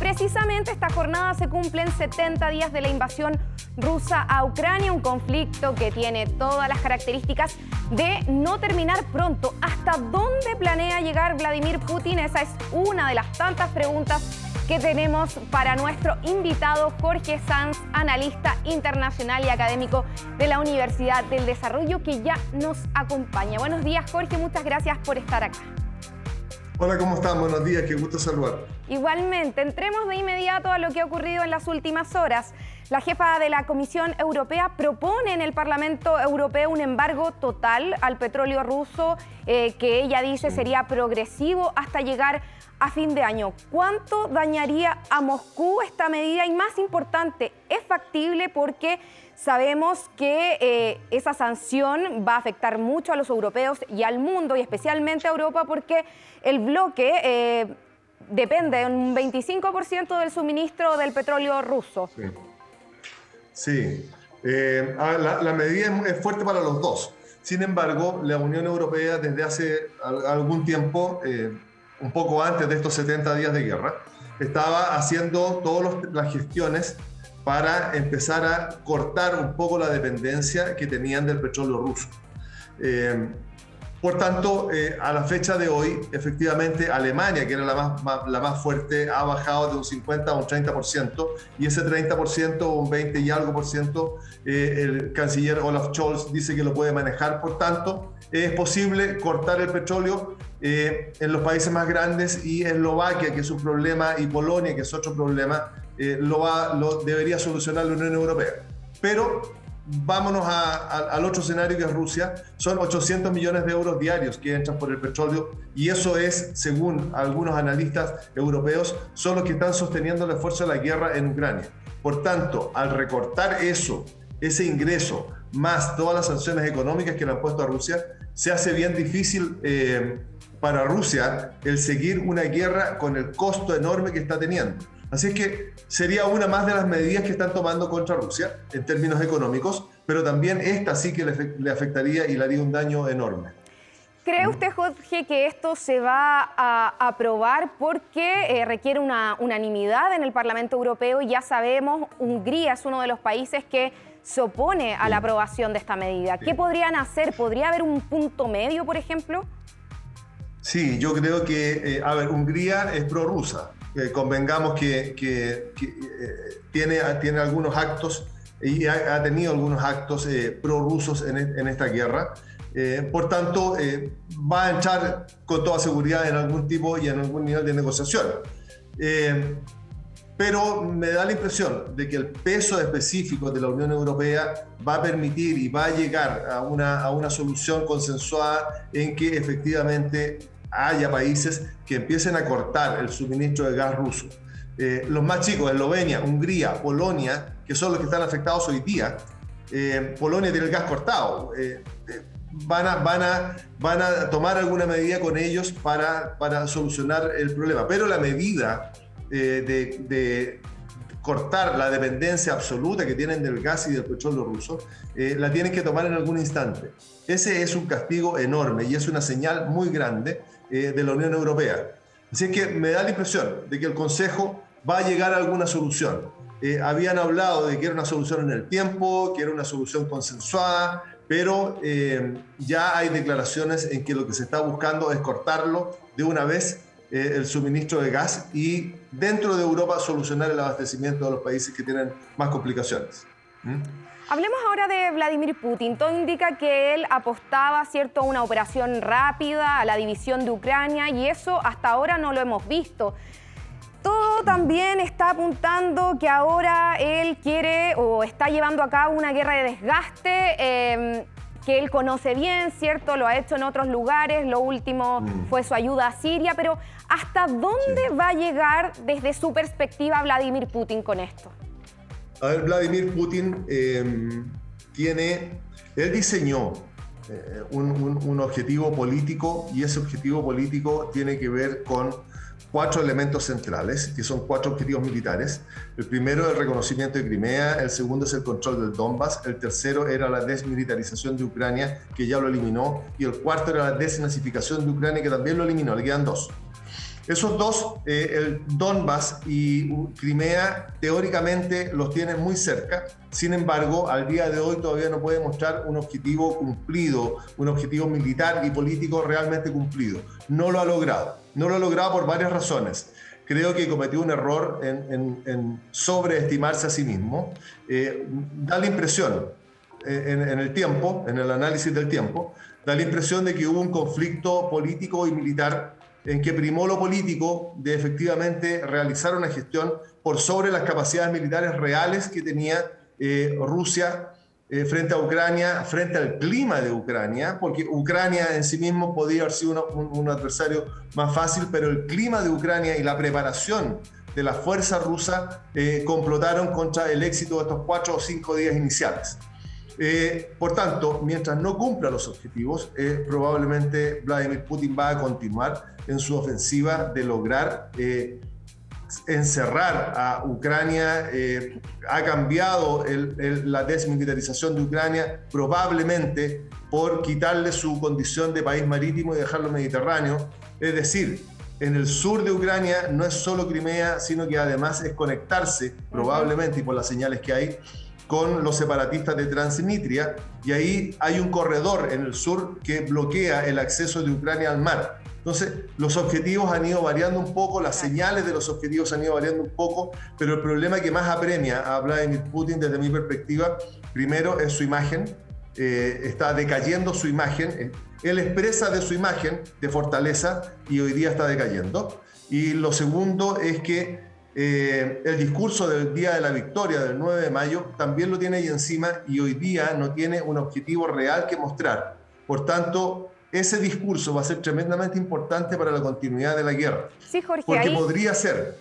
precisamente esta jornada se cumplen 70 días de la invasión rusa a Ucrania, un conflicto que tiene todas las características de no terminar pronto. ¿Hasta dónde planea llegar Vladimir Putin? Esa es una de las tantas preguntas que tenemos para nuestro invitado Jorge Sanz, analista internacional y académico de la Universidad del Desarrollo, que ya nos acompaña. Buenos días, Jorge, muchas gracias por estar acá. Hola, ¿cómo están? Buenos días, qué gusto saludar. Igualmente, entremos de inmediato a lo que ha ocurrido en las últimas horas. La jefa de la Comisión Europea propone en el Parlamento Europeo un embargo total al petróleo ruso eh, que ella dice sería progresivo hasta llegar a fin de año. ¿Cuánto dañaría a Moscú esta medida? Y más importante, ¿es factible porque sabemos que eh, esa sanción va a afectar mucho a los europeos y al mundo y especialmente a Europa porque el bloque... Eh, depende un 25% del suministro del petróleo ruso. Sí, eh, ah, la, medida es, fuerte para los dos. Sin embargo, la Unión Europea desde hace algún tiempo, eh, un poco antes de estos 70 días de guerra, estaba haciendo todas las gestiones para empezar a cortar un poco la dependencia que tenían del petróleo ruso. Eh, por tanto, eh, a la fecha de hoy, efectivamente, Alemania, que era la más, la más fuerte, ha bajado de un 50 a un 30%, y ese 30%, un 20 y algo por ciento, eh, el canciller Olaf Scholz dice que lo puede manejar. Por tanto, es posible cortar el petróleo eh, en los países más grandes y Eslovaquia, que es un problema, y Polonia, que es otro problema, lo, va, lo debería solucionar la Unión Europea. Pero vámonos al otro escenario que es Rusia, son 800 millones de euros diarios que entran por el petróleo y eso es, según algunos analistas europeos, son los que están sosteniendo el esfuerzo de la guerra en Ucrania. Por tanto, al recortar eso, ese ingreso, más todas las sanciones económicas que le han puesto a Rusia, se hace bien difícil eh, para Rusia el seguir una guerra con el costo enorme que está teniendo. Así que sería una más de las medidas que están tomando contra Rusia en términos económicos, pero también esta sí que le, afectaría y le haría un daño enorme. ¿Cree usted, Jorge, que esto se va a aprobar porque eh, requiere una unanimidad en el Parlamento Europeo? Ya sabemos, Hungría es uno de los países que se opone a la aprobación de esta medida. ¿Qué podrían hacer? ¿Podría haber un punto medio, por ejemplo? Sí, yo creo que, eh, a ver, Hungría es prorrusa, convengamos que, eh, tiene, tiene algunos actos y ha, tenido algunos actos eh, prorrusos en, en, esta guerra. Eh, por tanto, va a entrar con toda seguridad en algún tipo y en algún nivel de negociación. pero me da la impresión de que el peso específico de la Unión Europea va a permitir y va a llegar a una, a una solución consensuada en que efectivamente haya países que empiecen a cortar el suministro de gas ruso. Eh, los más chicos, Eslovenia, Hungría, Polonia, que son los que están afectados hoy día, eh, Polonia tiene el gas cortado. Eh, van, a, van, a, van a tomar alguna medida con ellos para, para solucionar el problema. Pero la medida de, de, cortar la dependencia absoluta que tienen del gas y del petróleo ruso, la tienen que tomar en algún instante. Ese es un castigo enorme y es una señal muy grande eh, de la Unión Europea. Así que me da la impresión de que el Consejo va a llegar a alguna solución. Eh, habían hablado de que era una solución en el tiempo, que era una solución consensuada, pero eh, ya hay declaraciones en que lo que se está buscando es cortarlo de una vez el suministro de gas y dentro de Europa solucionar el abastecimiento de los países que tienen más complicaciones. ¿Mm? Hablemos ahora de Vladimir Putin. Todo indica que él apostaba ¿cierto? a una operación rápida, a la división de Ucrania, y eso hasta ahora no lo hemos visto. Todo también está apuntando que ahora él quiere o está llevando a cabo una guerra de desgaste em, que él conoce bien, ¿cierto? Lo ha hecho en otros lugares, lo último mm. fue su ayuda a Siria, pero ¿hasta dónde va a llegar desde su perspectiva Vladimir Putin con esto? A ver, Vladimir Putin em, tiene, él diseñó eh, un, objetivo político y ese objetivo político tiene que ver con cuatro elementos centrales, que son cuatro objetivos militares. El primero es el reconocimiento de Crimea, el segundo es el control del Donbass, el tercero era la desmilitarización de Ucrania, que ya lo eliminó, y el cuarto era la desnazificación de Ucrania, que también lo eliminó, le quedan dos. Esos dos, eh, el Donbass y Crimea, teóricamente los tienen muy cerca. Sin embargo, al día de hoy todavía no puede mostrar un objetivo cumplido, un objetivo militar y político realmente cumplido. No lo ha logrado. No lo ha logrado por varias razones creo que cometió un error en, sobreestimarse a sí mismo. Eh, da la impresión, eh, en, el tiempo, en el análisis del tiempo, da la impresión de que hubo un conflicto político y militar en que primó lo político de efectivamente realizar una gestión por sobre las capacidades militares reales que tenía eh, Rusia eh, frente a Ucrania, frente al clima de Ucrania, porque Ucrania en sí mismo podía haber sido un, adversario más fácil, pero el clima de Ucrania y la preparación de la fuerza rusa eh, complotaron contra el éxito de estos cuatro o cinco días iniciales. Eh, por tanto, mientras no cumpla los objetivos, probablemente Vladimir Putin va a continuar en su ofensiva de lograr encerrar a Ucrania, eh, ha cambiado la desmilitarización de Ucrania probablemente por quitarle su condición de país marítimo y dejarlo mediterráneo. Es decir, en el sur de Ucrania no es solo Crimea, sino que además es conectarse, probablemente y por las señales que hay, con los separatistas de Transnistria, y ahí hay un corredor en el sur que bloquea el acceso de Ucrania al mar. Entonces, los objetivos han ido variando un poco, las señales de los objetivos han ido variando un poco, pero el problema que más apremia a Vladimir Putin desde mi perspectiva, primero es su imagen, eh, está decayendo su imagen, él expresa de su imagen de fortaleza y hoy día está decayendo. Y lo segundo es que eh, el discurso del Día de la Victoria del 9 de mayo también lo tiene ahí encima y hoy día no tiene un objetivo real que mostrar. Por tanto, ese discurso va a ser tremendamente importante para la continuidad de la guerra. Sí, Jorge. Porque podría ser.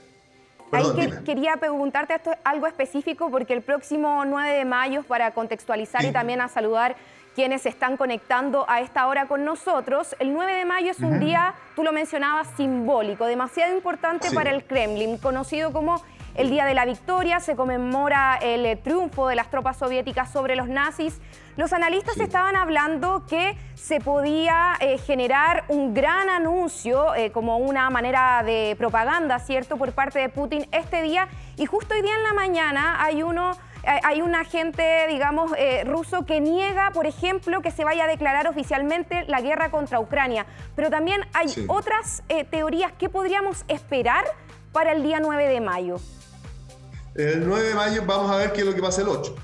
ahí quería preguntarte esto, algo específico, porque el próximo 9 de mayo, para contextualizar y también a saludar quienes se están conectando a esta hora con nosotros, el 9 de mayo es un día, tú lo mencionabas, simbólico, demasiado importante para el Kremlin, conocido como el Día de la Victoria, se conmemora el eh, triunfo de las tropas soviéticas sobre los nazis. Los analistas estaban hablando que se podía eh, generar un gran anuncio eh, como una manera de propaganda, ¿cierto?, por parte de Putin este día. Y justo hoy día en la mañana hay uno hay un agente, digamos, ruso que niega, por ejemplo, que se vaya a declarar oficialmente la guerra contra Ucrania. Pero también hay otras teorías que podríamos esperar para el día 9 de mayo. El 9 de mayo vamos a ver qué es lo que pasa el 8.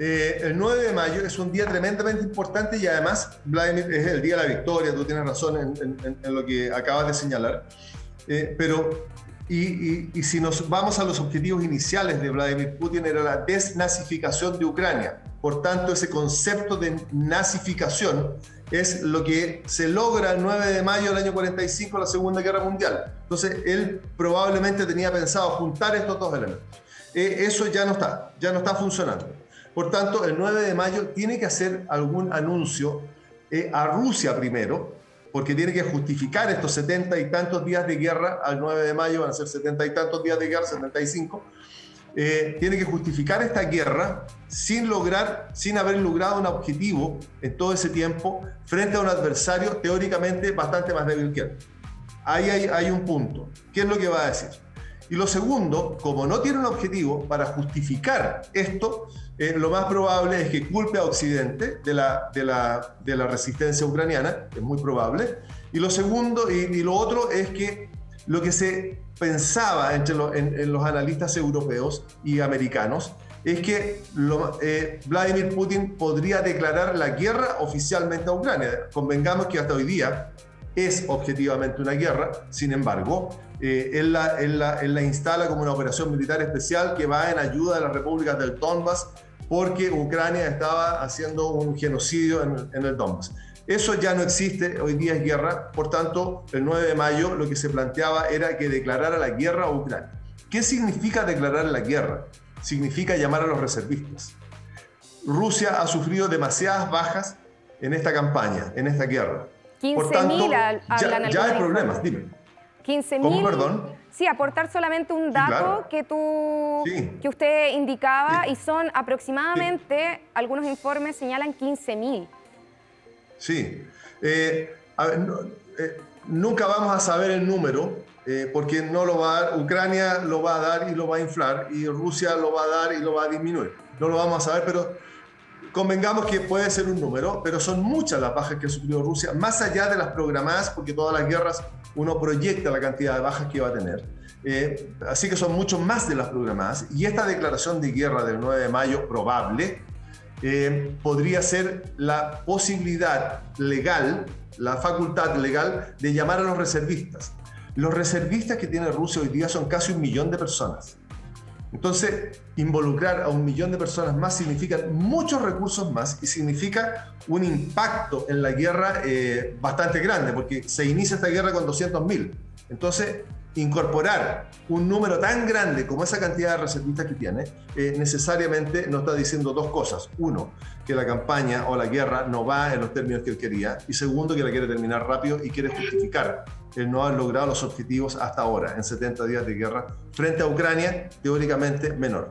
Eh, el 9 de mayo es un día tremendamente importante y además Vladimir, es el día de la victoria, tú tienes razón en, lo que acabas de señalar. Eh, pero, y, y, si nos vamos a los objetivos iniciales de Vladimir Putin, era la desnazificación de Ucrania. Por tanto, ese concepto de nazificación es lo que se logra el 9 de mayo del año 45, la Segunda Guerra Mundial. Entonces, él probablemente tenía pensado juntar estos dos elementos. Eh, eso ya no está, ya no está funcionando. Por tanto, el 9 de mayo tiene que hacer algún anuncio eh, a Rusia primero, porque tiene que justificar estos 70 y tantos días de guerra al 9 de mayo, van a ser 70 y tantos días de guerra, 75. Eh, tiene que justificar esta guerra sin lograr, sin haber logrado un objetivo en todo ese tiempo frente a un adversario teóricamente bastante más débil que él. Ahí hay, hay un punto. ¿Qué es lo que va a decir? Y lo segundo, como no tiene un objetivo para justificar esto, eh, lo más probable es que culpe a Occidente de la, de la, de la resistencia ucraniana, es muy probable. Y lo segundo, y, y lo otro es que lo que se pensaba entre en, los analistas europeos y americanos es que eh, Vladimir Putin podría declarar la guerra oficialmente a Ucrania. Convengamos que hasta hoy día es objetivamente una guerra, sin embargo, eh, él, la, la, instala como una operación militar especial que va en ayuda de las repúblicas del Donbass porque Ucrania estaba haciendo un genocidio en, en el Donbass. Eso ya no existe, hoy día es guerra, por tanto, el 9 de mayo lo que se planteaba era que declarara la guerra a Ucrania. ¿Qué significa declarar la guerra? Significa llamar a los reservistas. Rusia ha sufrido demasiadas bajas en esta campaña, en esta guerra. 15.000 ya, ya hay problemas, dime. 15.000. ¿Cómo, perdón? Sí, aportar solamente un dato que tú, que usted indicaba y son aproximadamente, algunos informes señalan 15.000. Sí. Eh, eh, nunca vamos a saber el número, eh, porque no lo va a dar, Ucrania lo va a dar y lo va a inflar, y Rusia lo va a dar y lo va a disminuir. No lo vamos a saber, pero convengamos que puede ser un número, pero son muchas las bajas que ha sufrido Rusia, más allá de las programadas, porque todas las guerras uno proyecta la cantidad de bajas que va a tener. Eh, así que son mucho más de las programadas. Y esta declaración de guerra del 9 de mayo probable eh, podría ser la posibilidad legal, la facultad legal de llamar a los reservistas. Los reservistas que tiene Rusia hoy día son casi un millón de personas. Entonces, involucrar a un millón de personas más significa muchos recursos más y significa un impacto en la guerra eh, bastante grande, porque se inicia esta guerra con 200.000. Entonces, incorporar un número tan grande como esa cantidad de reservistas que tiene, eh, necesariamente nos está diciendo dos cosas. Uno, que la campaña o la guerra no va en los términos que él quería. Y segundo, que la quiere terminar rápido y quiere justificar el no haber logrado los objetivos hasta ahora, en 70 días de guerra, frente a Ucrania, teóricamente menor.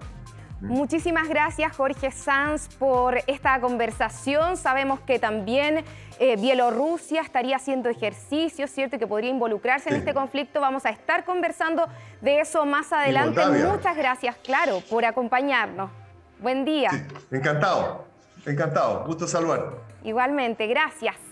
Muchísimas gracias, Jorge Sanz, por esta conversación. Sabemos que también eh, Bielorrusia estaría haciendo ejercicios, ¿cierto? que podría involucrarse en este conflicto. Vamos a estar conversando de eso más adelante. Muchas gracias, claro, por acompañarnos. Buen día. Encantado, encantado. Gusto saludar. Igualmente, gracias.